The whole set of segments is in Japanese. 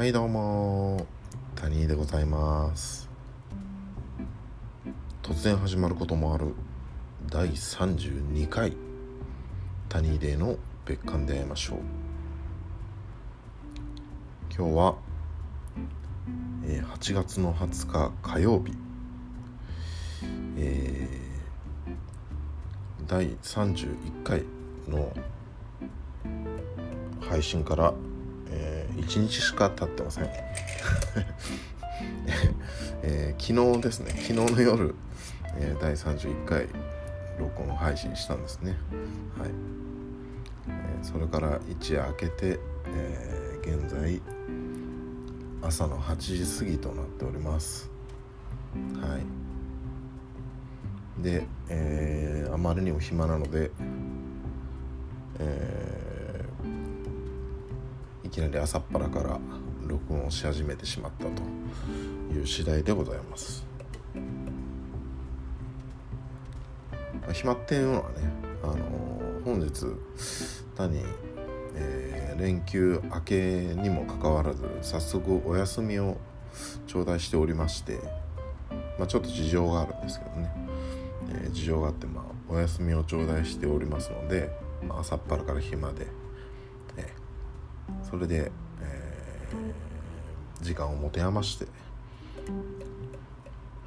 はいどうも谷でございます。突然始まることもある。第32回。谷での別館で会いましょう。今日は、えー、8月の20日火曜日。えー、第31回の配信から、1日しか経ってません、えー、昨日ですね。昨日の夜、えー、第31回録音配信したんですね。はい、えー、それから一夜明けて、えー、現在朝の8時過ぎとなっております。はい。で、えー、あまりにも暇なので、えーいきなり朝っぱらから録音し始めてしまったという次第でございます。暇っていうのはね、あの本日単に、えー、連休明けにもかかわらず早速お休みを頂戴しておりまして、まあ、ちょっと事情があるんですけどね、えー、事情があって、まあ、お休みを頂戴しておりますので、まあ、朝っぱらから暇でそれで、えー、時間を持て余して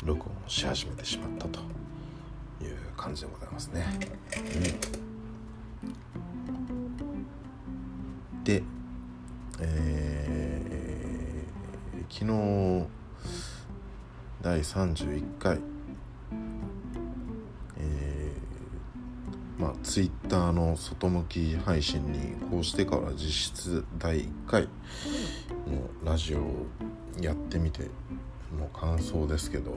録音し始めてしまったという感じでございますね。うん、で、えー、昨日第31回まあ、ツイッターの外向き配信にこうしてから実質第1回のラジオをやってみての感想ですけど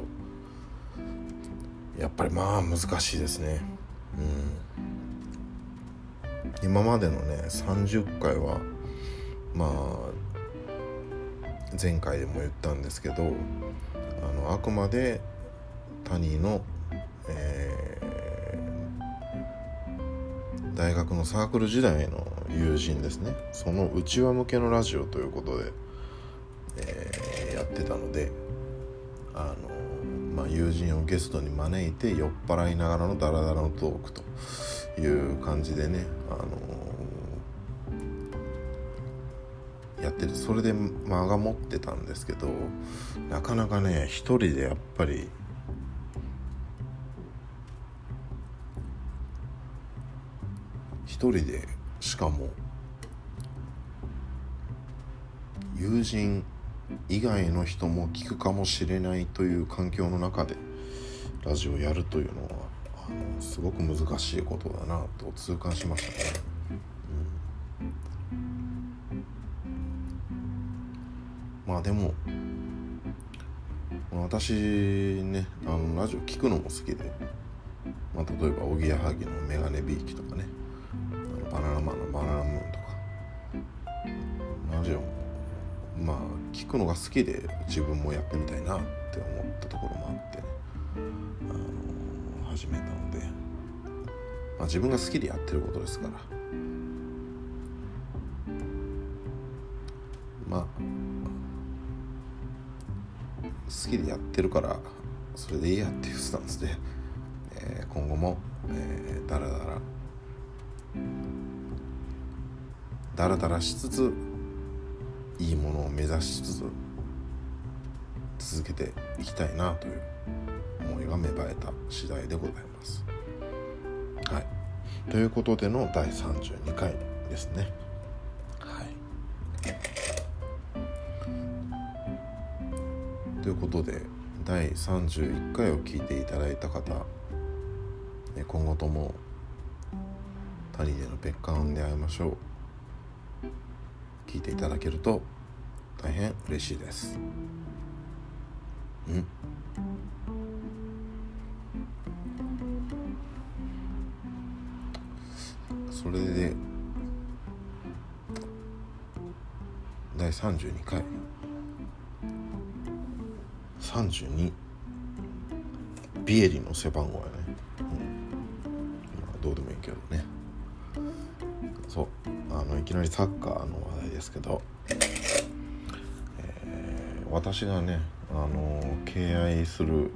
やっぱりまあ難しいですね。うん。今までのね30回はまあ前回でも言ったんですけどあのあくまで他人の、えー大学のサークル時代の友人ですね。その内輪向けのラジオということで、えー、やってたのであの、まあ、友人をゲストに招いて酔っ払いながらのダラダラのトークという感じでね、あのやっててそれで間が持ってたんですけどなかなかね一人でやっぱり一人でしかも友人以外の人も聞くかもしれないという環境の中でラジオやるというのはあのすごく難しいことだなと痛感しましたね。うん、まあでも私ねあのラジオ聞くのも好きで、まあ、例えばおぎやはぎの「メガネビーキ」とかね。バナナマンのバナナムーンとか。ラジオもまあ聞くのが好きで自分もやってみたいなって思ったところもあってね、あの始めたので、まあ、自分が好きでやってることですから。まあ好きでやってるからそれでいいやっていうスタンスで、えー、今後も、えー、だらだらダラダラしつついいものを目指しつつ続けていきたいなという思いが芽生えた次第でございます。はい、ということでの第32回ですね。はい、ということで第31回を聞いていただいた方今後とも谷での別館で会いましょう。聞いていただけると大変嬉しいです。うん。それで第32回。32ビエリの背番号やね、うん、まあどうでもいいけどね。そうあのいきなりサッカーの話題ですけどえ私がねあの敬愛する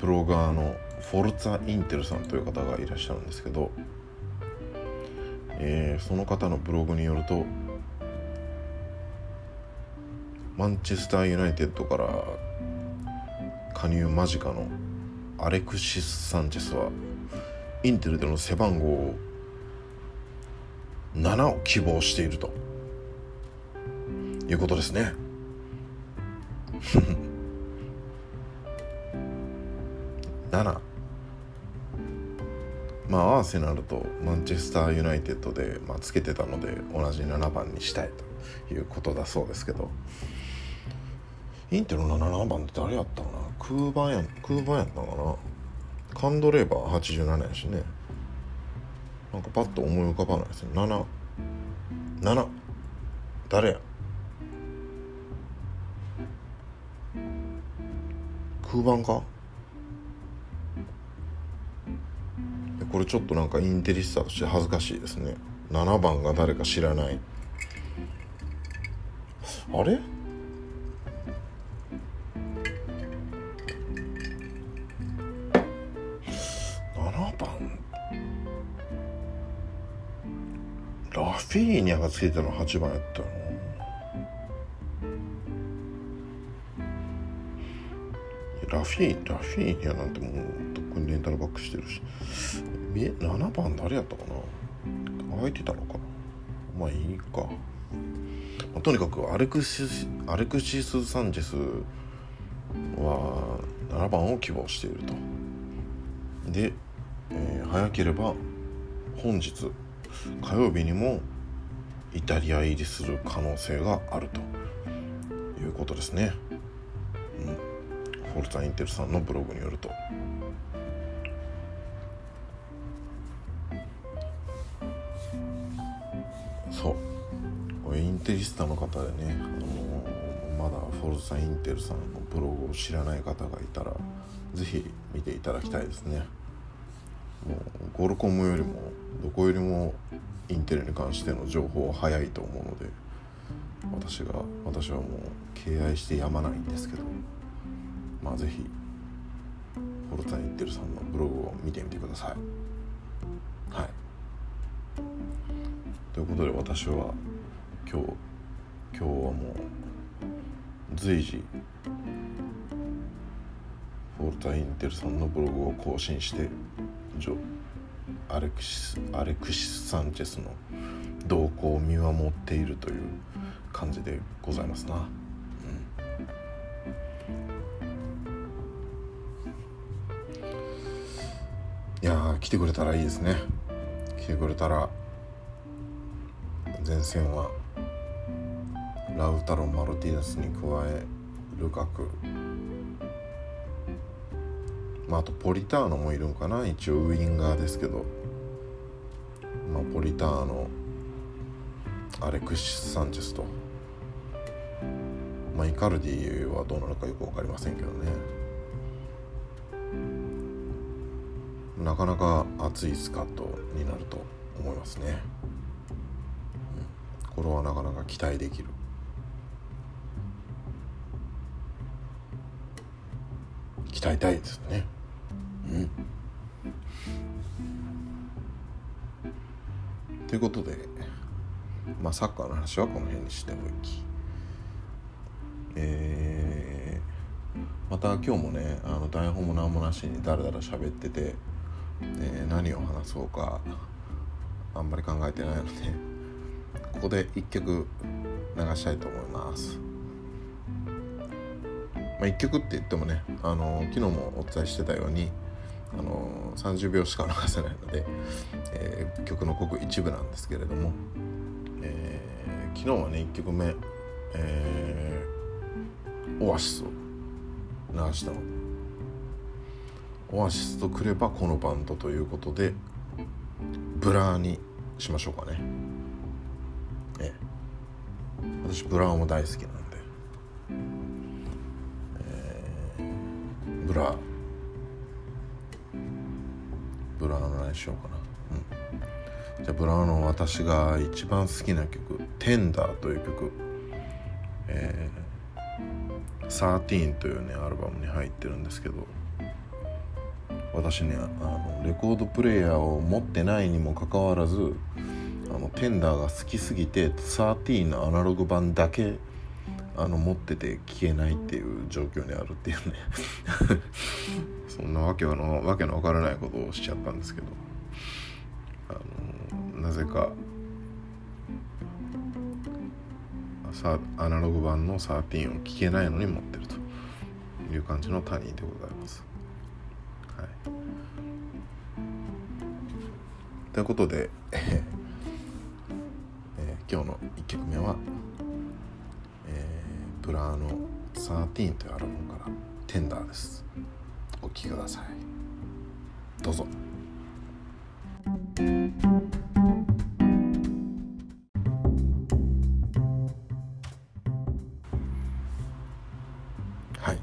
ブロガーのフォルツァ・インテルさんという方がいらっしゃるんですけど、えー、その方のブログによるとマンチェスター・ユナイテッドから加入間近のアレクシス・サンチェスはインテルでの背番号を7を希望していると。いうことですね。7まあアーセナルとマンチェスター・ユナイテッドで、まあ、つけてたので同じ7番にしたいということだそうですけど。インテルの7番って誰やったかな？空番や空番やったかな？カンドレーバー87やしね。かパッと思い浮かばないですね77誰や。空番か。これちょっとなんかインテリスタとして恥ずかしいですね。7番が誰か知らない。あれ？ラフィーニャがつけての8番やったの。ラフィーラフィーニャなんてもうとっくにレンタルバックしてるし。7番誰やったかな。空いてたのかな。まあいいか、まあ、とにかくアレクシスアレクシス・サンチェスは7番を希望していると。で、えー、早ければ本日火曜日にもイタリア入りする可能性があるということですね、うん、フォルツァ・インテルさんのブログによると。そう。インテリスタの方でね、あのまだフォルサインテルさんのブログを知らない方がいたら是非見ていただきたいですね。もうゴルコムよりもどこよりもインテルに関しての情報は早いと思うので私が私はもう敬愛してやまないんですけどまあ是非フォルツァインテルさんのブログを見てみてください。はい。ということで私は今日今日はもう随時フォルタ・インテルさんのブログを更新してアレクシスアレクシス・サンチェスの動向を見守っているという感じでございますな。いや来てくれたらいいですね。来てくれたら前線はラウタロ・マルティネスに加えルカク、まあ、あとポリターノもいるんかな。一応ウインガーですけど、まあ、ポリターノアレクシス・サンチェスと、まあ、イカルディはどうなるかよく分かりませんけどね。なかなか熱いスカットになると思いますね。うん。これはなかなか期待できる。鍛えたいですね。うん。ということでまあサッカーの話はこの辺にしておきえー、また今日もねあの台本も何もなしにだらだら喋ってて、えー、何を話そうかあんまり考えてないのでここで一曲流したいと思います。まあ、1曲って言ってもねあの昨日もお伝えしてたようにあの30秒しか流せないので、えー、曲のごく一部なんですけれども、えー、昨日はね1曲目、えー、オアシスを流したのオアシスとくればこのバンドということでブラーにしましょうかね。ええ私ブラーも大好きなんで、えー、ブラーにしようかな、うん、じゃあブラーの私が一番好きな曲「Tenderという曲、えー、「13」というねアルバムに入ってるんですけど私ねあのレコードプレーヤーを持ってないにもかかわらずあのテンダーが好きすぎて13のアナログ版だけあの持ってて聞けないっていう状況にあるっていうね。そんなわけのわけのわからないことをしちゃったんですけど。あのなぜかさアナログ版の13を聞けないのに持ってるという感じのタニーでございます。はい、ということで、えー、今日の1曲目は、えー、ブラーの「13」というアルバムから「Tender」です。お聴きください。どうぞ。はい、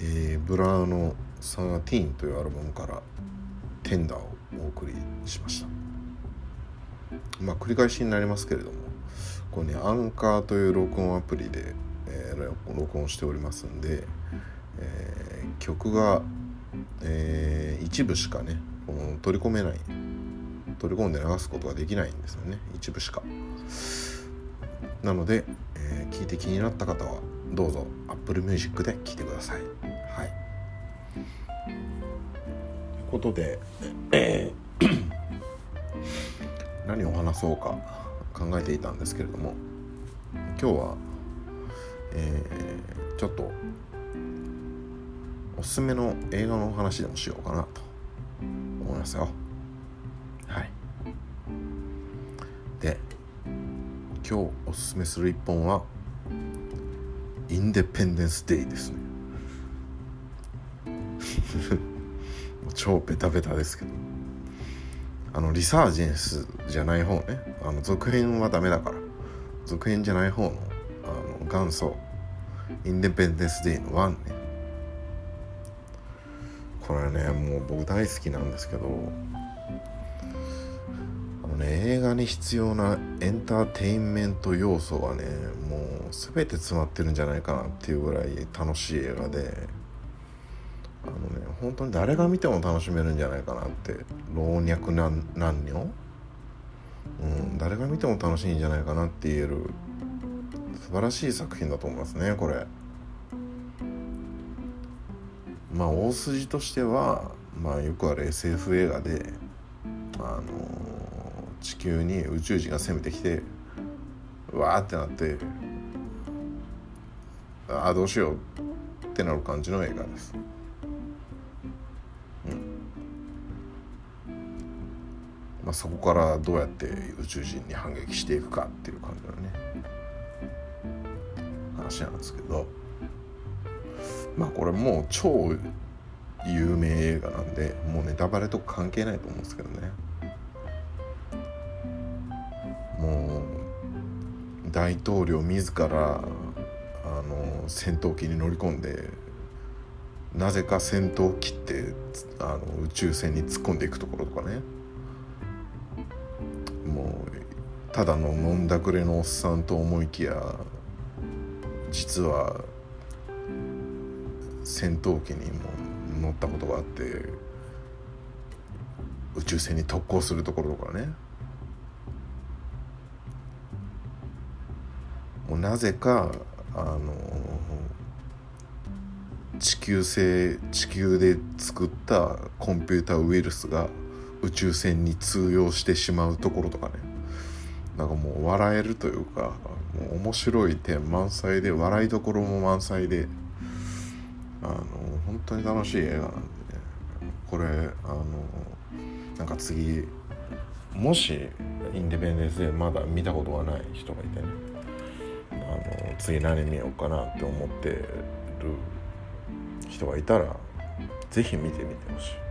えーブラーの「13」というアルバムから「テンダー」をお送りしました。まあ繰り返しになりますけれどもこれねアンカーという録音アプリで、えー、録音しておりますんで、えー、曲が、えー、一部しかね取り込めない。取り込んで流すことができないんですよね。一部しか。なので、えー、聞いて気になった方はどうぞ Apple Music で聴いてください。はい。ということで、えー、何を話そうか考えていたんですけれども今日は、えー、ちょっとおすすめの映画の話でもしようかなと。思いますよ。はい。で今日おすすめする一本はインデペンデンス・デイですね。超ベタベタですけど。あのリサージェンスじゃない方ね。あの続編はダメだから。続編じゃない方のあの元祖インデペンデンス・デイの1ね。これねもう僕大好きなんですけどあのね映画に必要なエンターテインメント要素がねもう全て詰まってるんじゃないかなっていうぐらい楽しい映画であのね本当に誰が見ても楽しめるんじゃないかなって老若男女？うん誰が見ても楽しいんじゃないかなって言える素晴らしい作品だと思いますねこれ。まあ大筋としてはまあよくある SF 映画であの地球に宇宙人が攻めてきてわーってなってああどうしようってなる感じの映画です。まあ、そこからどうやって宇宙人に反撃していくかっていう感じのね話なんですけど。まあこれもう超有名映画なんでもうネタバレとか関係ないと思うんですけどね。もう大統領自らあの戦闘機に乗り込んでなぜか戦闘機ってあの宇宙船に突っ込んでいくところとかね。もうただの飲んだくれのおっさんと思いきや実は戦闘機にも乗ったことがあって宇宙船に特攻するところとかね。もうなぜかあの地球製地球で作ったコンピューターウイルスが宇宙船に通用してしまうところとかね。なんかもう笑えるというかもう面白い点満載で笑いどころも満載であの本当に楽しい映画なんでねこれあのなんか次もしインディペンデンスでまだ見たことがない人がいてねあの次何見ようかなって思ってる人がいたら是非見てみてほしい。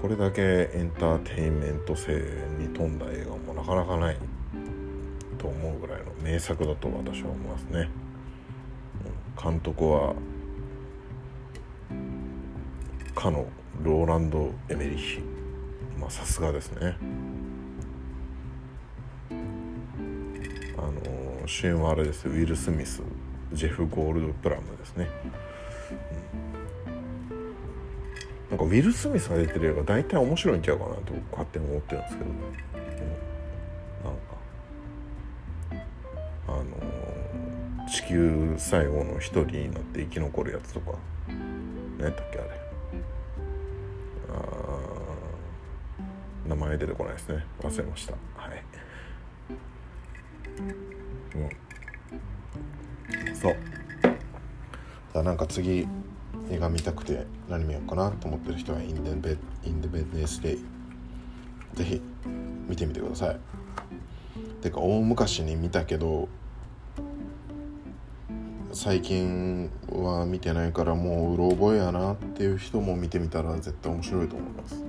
これだけエンターテインメント性に富んだ映画もなかなかない名作だと私は思いますね。監督はかのローランド・エメリヒまあさすがですね。あの主演はあれですウィル・スミス。ジェフ・ゴールドプラムですね、うん、なんかウィル・スミスが出てる映画大体面白いんちゃうかなと勝手に思ってるんですけど、う球最後の一人になって生き残るやつとか。何やったっけあれ。名前出てこないですね。忘れました。はい。うん。そう。だなんか次映画見たくて何見ようかなと思ってる人はインデベインデベネスデイ。ぜひ見てみてください。てか大昔に見たけど最近は見てないからもううろ覚えやなっていう人も見てみたら絶対面白いと思います。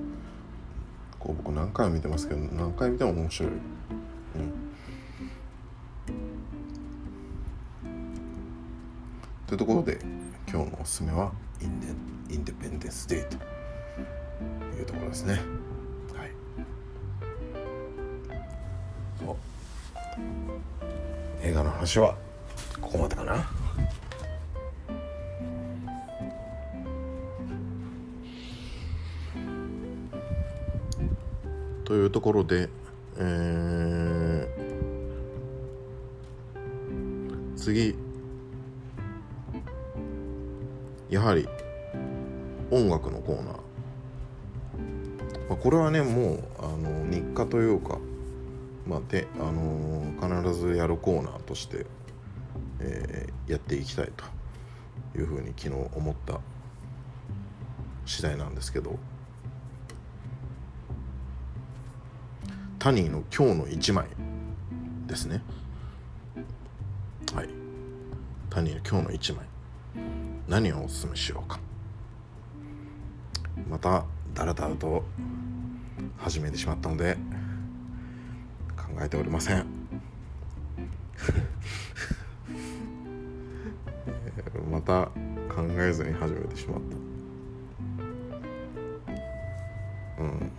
こう僕何回も見てますけど何回見ても面白い。うん。というところで今日のおすすめはインデインデペンデンス・デイというところですね。はい。そう。映画の話はここまでかな。というところで、えー、次やはり音楽のコーナー、まあ、これはねもうあの日課というか、まあであの必ずやるコーナーとして、えー、やっていきたいというふうに昨日思った次第なんですけど。タニーの今日の一枚ですね。はい。タニーの今日の一枚。何をおすすめしようか。まただらだらと始めてしまったので考えておりません。また考えずに始めてしまった。うん。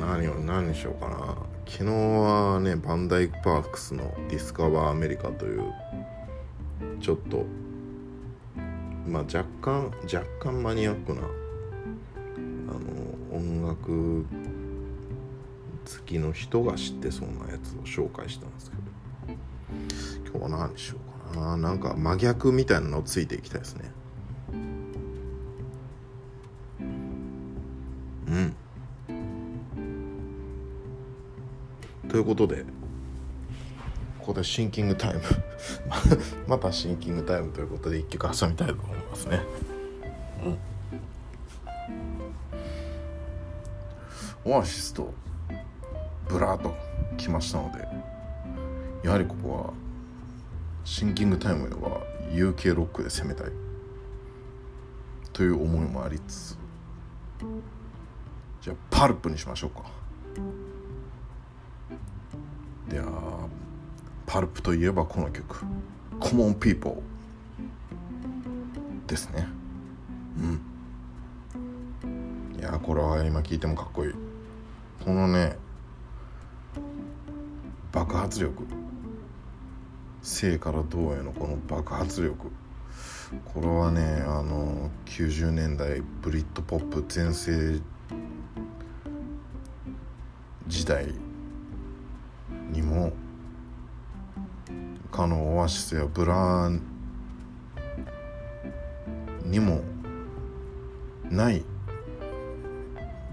何を何にしようかな。昨日はねバンダイパークスの「ディスカバーアメリカ」というちょっとまあ若干若干マニアックなあの音楽好きの人が知ってそうなやつを紹介したんですけど今日は何にしようかな。なんか真逆みたいなのをついていきたいですね。ということでここでシンキングタイム またシンキングタイムということで一曲挟みたいと思いますね。うん、オアシスとブラーと来ましたのでやはりここはシンキングタイムは UK ロックで攻めたいという思いもありつつじゃあパルプにしましょうか。いやパルプといえばこの曲「Common People」ですね。うん。いやこれは今聴いてもかっこいい。このね爆発力。生から銅へのこの爆発力。これはねあの90年代ブリッドポップ全盛時代にもかのオアシスやブラーンにもない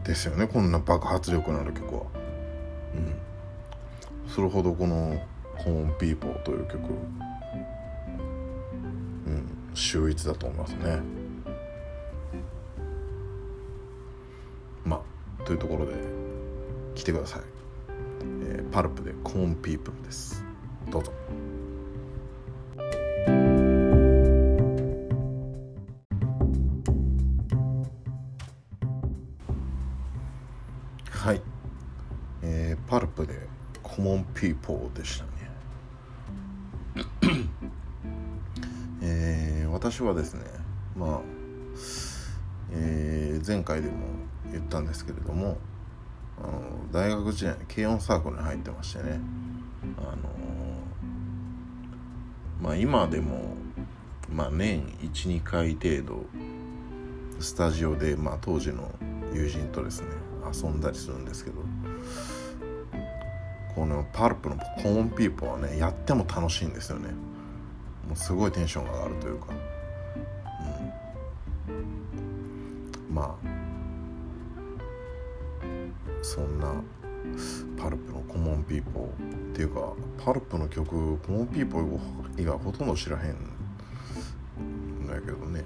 ですよねこんな爆発力のある曲は。うん、それほどこの「コーンピーポー」という曲、うん、秀逸だと思いますね。まあというところで来てください。パルプでコーンピープルです。どうぞ。はい、えー、パルプでコモンピーポーでしたね。えー、私はですねまあ、えー、前回でも言ったんですけれども大学時代軽音サークルに入ってましてね。あのまあ今でもまあ年12回程度スタジオで、まあ、当時の友人とですね遊んだりするんですけどこのパルプのコーンピーポーはねやっても楽しいんですよね。もうすごいテンションが上がるというか、うん、まあそんなパルプのコモンピーポーっていうかパルプの曲コモンピーポー以外ほとんど知らへんだけどね。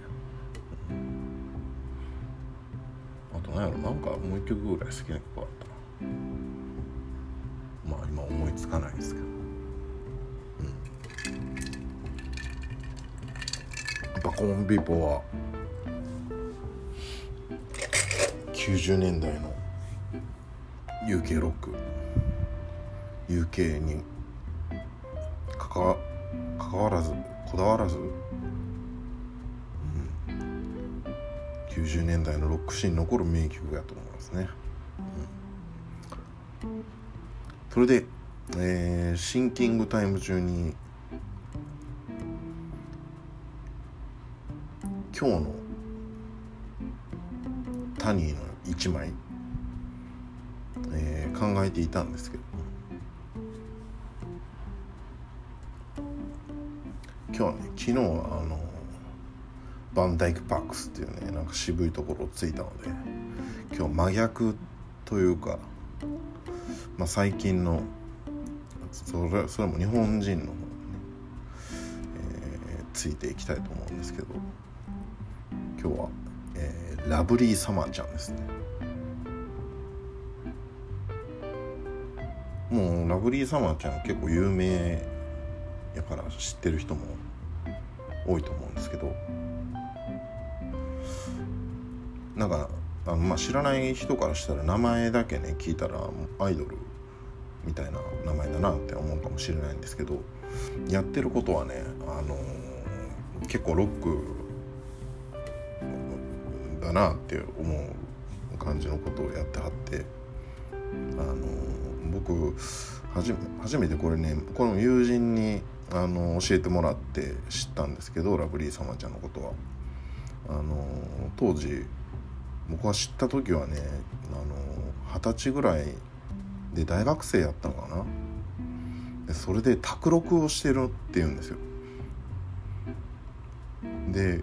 あと何やろなんかもう一曲ぐらい好きな曲あったな。まあ今思いつかないですけど。うん。やっぱコモンピーポーは90年代の UK ロック UK に関わ関わらずこだわらず、うん、90年代のロックシーンに残る名曲やと思いますね、うん、それで、えー、シンキングタイム中に今日のタニーの1枚、考えていたんですけど。今日はね昨日はあのバンダイクパークスっていうねなんか渋いところをついたので今日真逆というか、まあ、最近のそれそれも日本人の方にね、えー、ついていきたいと思うんですけど今日は、えー、ラブリーサマーちゃんですね。もうラブリーサマーちゃん結構有名やから知ってる人も多いと思うんですけどなんかあの、まあ、知らない人からしたら名前だけね聞いたらアイドルみたいな名前だなって思うかもしれないんですけどやってることはね、あのー、結構ロックだなって思う感じのことをやってはってあのー僕初めてこれねこの友人にあの教えてもらって知ったんですけどラブリーサマちゃんのことは。あの当時僕は知った時はね二十歳ぐらいで大学生やったのかな。でそれで卓録をしてるって言うんですよ。で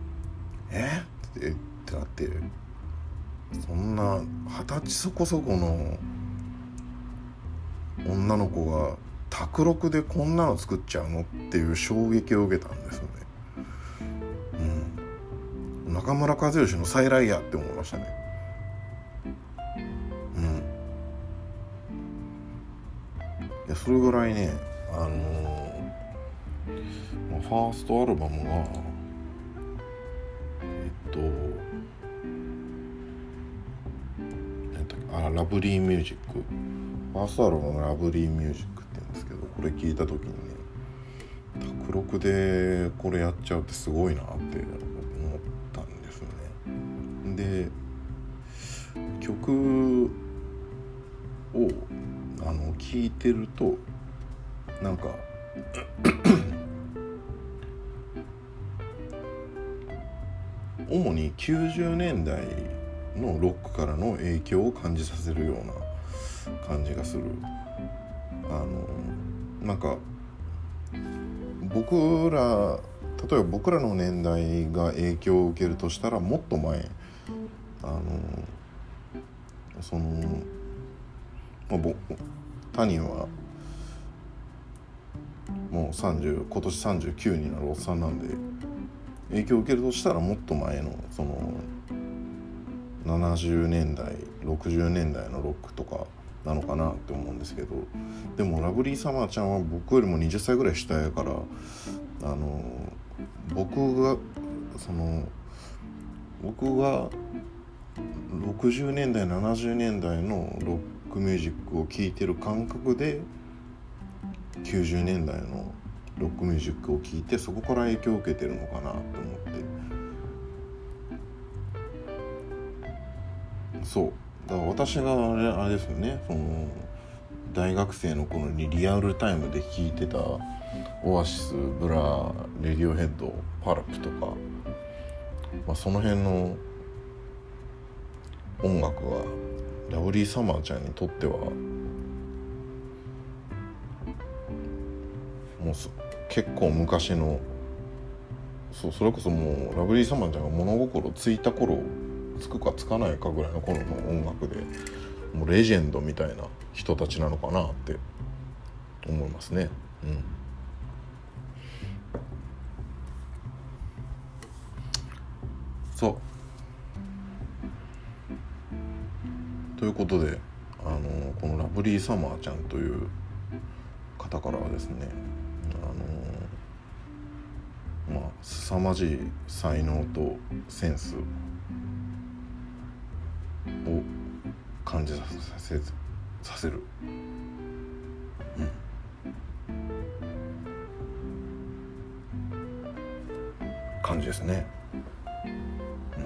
「え？っ?」ってなってそんな二十歳そこそこの女の子が卓録でこんなの作っちゃうのっていう衝撃を受けたんですよね。うん、中村和義の再来やって思いましたね。うん。いやそれぐらいねあのー、ファーストアルバムがえっとあラブリーミュージックファースアルバムの「ラブリーミュージック」って言うんですけどこれ聞いた時にね卓録でこれやっちゃうってすごいなって思ったんですよね。で曲をあの聞いてるとなんか主に90年代のロックからの影響を感じさせるような感じがする。あのなんか僕ら例えば僕らの年代が影響を受けるとしたらもっと前あのその、まあ、ぼ谷はもう30今年39になるおっさんなんで影響を受けるとしたらもっと前のその70年代60年代のロックとかなのかなって思うんですけどでもラブリーサマーちゃんは僕よりも20歳ぐらい下やからあの僕がその僕が60年代70年代のロックミュージックを聴いてる感覚で90年代のロックミュージックを聴いてそこから影響を受けてるのかなと思って。そう。だから私があれあれですよねその大学生の頃にリアルタイムで聴いてたオアシスブラレディオヘッドパルプとか、まあ、その辺の音楽はラブリーサマーちゃんにとってはもう結構昔のそうそれこそもうラブリーサマーちゃんが物心ついた頃つくかつかないかぐらいの頃の音楽でもうレジェンドみたいな人たちなのかなって思いますね。うんそうということであのこのラブリーサマーちゃんという方からはですねあのまあ凄まじい才能とセンスを感じさせさせる、うん、感じですね。う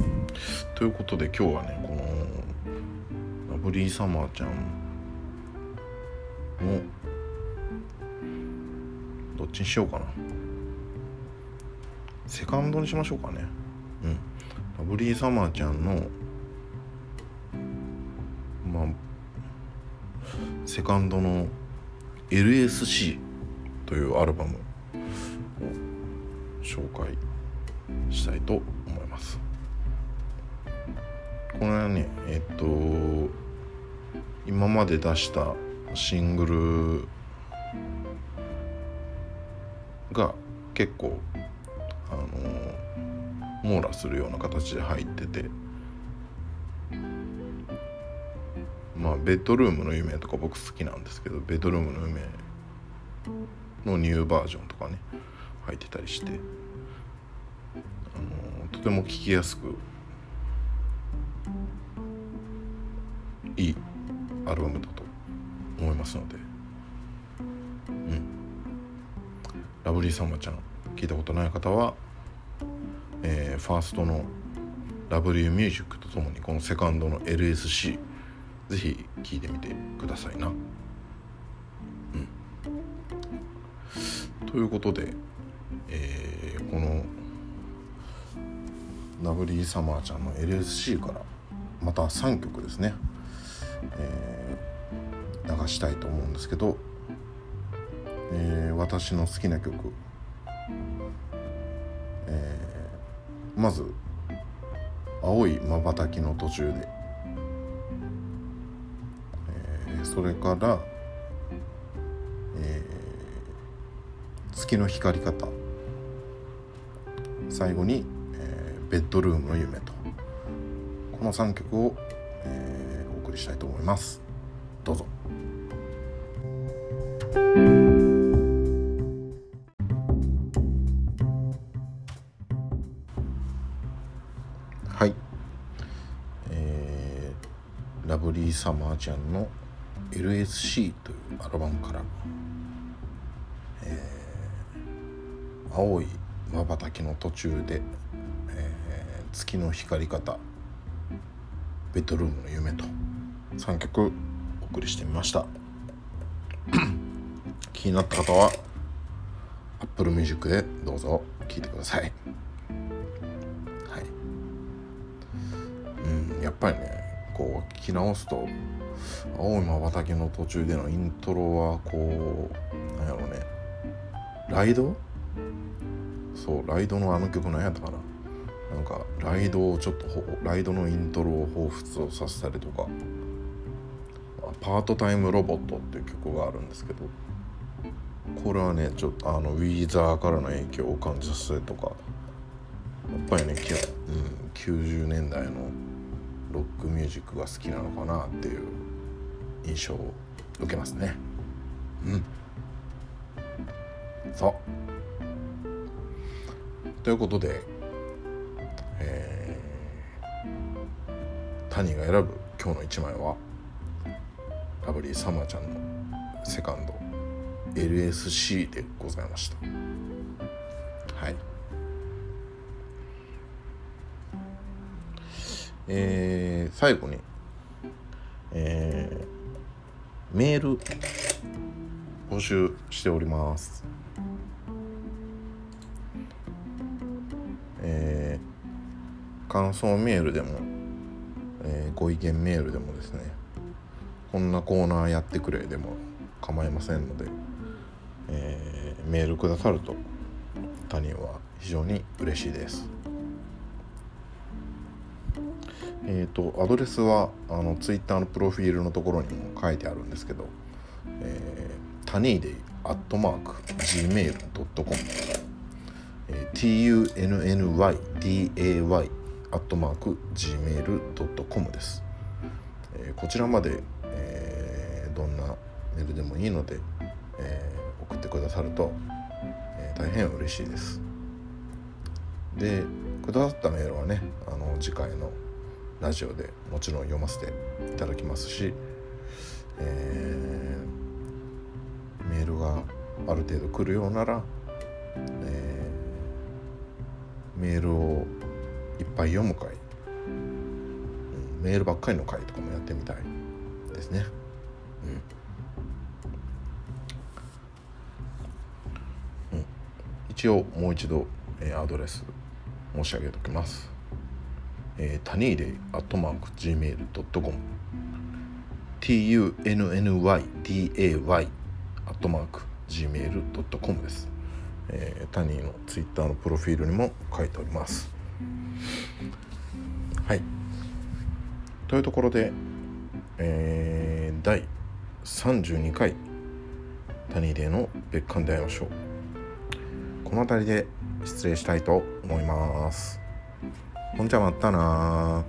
ん。ということで今日はねこのラブリーサマーちゃんのどっちにしようかな。セカンドにしましょうかね。ブリーサマーちゃんのまあセカンドの LSC というアルバムを紹介したいと思います。これはねえっと今まで出したシングルが結構網羅するような形で入ってて。まあベッドルームの夢とか僕好きなんですけどベッドルームの夢のニューバージョンとかね入ってたりして。あのとても聴きやすくいいアルバムだと思いますので。うん。ラブリーサンマちゃん聞いたことない方は、えー、ファーストのラブリーミュージックとともにこのセカンドの LSC ぜひ聴いてみてくださいな。うん、ということで、えー、このラブリーサマーちゃんの LSC からまた3曲ですねえー、流したいと思うんですけど、えー、私の好きな曲、えー、まず「青いまばたきの途中で」えー、それから、えー「月の光り方」最後に、えー「ベッドルームの夢」と。この3曲を、えーりしたいと思います。どうぞ。サマーちゃんの LSC というアルバムから、えー、青いまばたきの途中で、えー、月の光り方ベッドルームの夢と3曲お送りしてみました。気になった方は Apple Music でどうぞ聴いてください。き直すと「青いまばたき」の途中でのイントロはこうなんやろうね。ライド？そうライドのあの曲何やったかな。なんかライドをちょっとライドのイントロを彷彿とさせたりとか。パートタイムロボットっていう曲があるんですけど。これはねちょっとあのウィーザーからの影響を感じさせとか。やっぱりね、うん、90年代のロックミュージックが好きなのかなっていう印象を受けますね。うん。そう。ということで、えー、谷が選ぶ今日の一枚は「ラブリーサマーちゃんのセカンド LSC でございました。えー、最後にメール募集しておりますえー、感想メールでも、えー、ご意見メールでもですねこんなコーナーやってくれでも構いませんので、えー、メールくださると他人は非常に嬉しいです。えーと、アドレスはあのツイッターのプロフィールのところにも書いてあるんですけど、えー、タニーデイアットマーク gmail.com、えー、tunnyday アットマーク gmail.com です、えー、こちらまで、えー、どんなメールでもいいので、えー、送ってくださると、えー、大変嬉しいです。でくださったメールはねあの次回のラジオでもちろん読ませていただきますし、えー、メールがある程度来るようなら、えー、メールをいっぱい読む回、うん、メールばっかりの回とかもやってみたいですね。うん、うん、一応もう一度、えー、アドレス申し上げておきます。えー、タニーデイアットマーク Gmail.com tunnyday アットマーク Gmail.com です、えー、タニーのツイッターのプロフィールにも書いております。はい。というところで、えー、第32回タニーデーの別館で会いましょう。この辺りで失礼したいと思います。ほんじゃまったな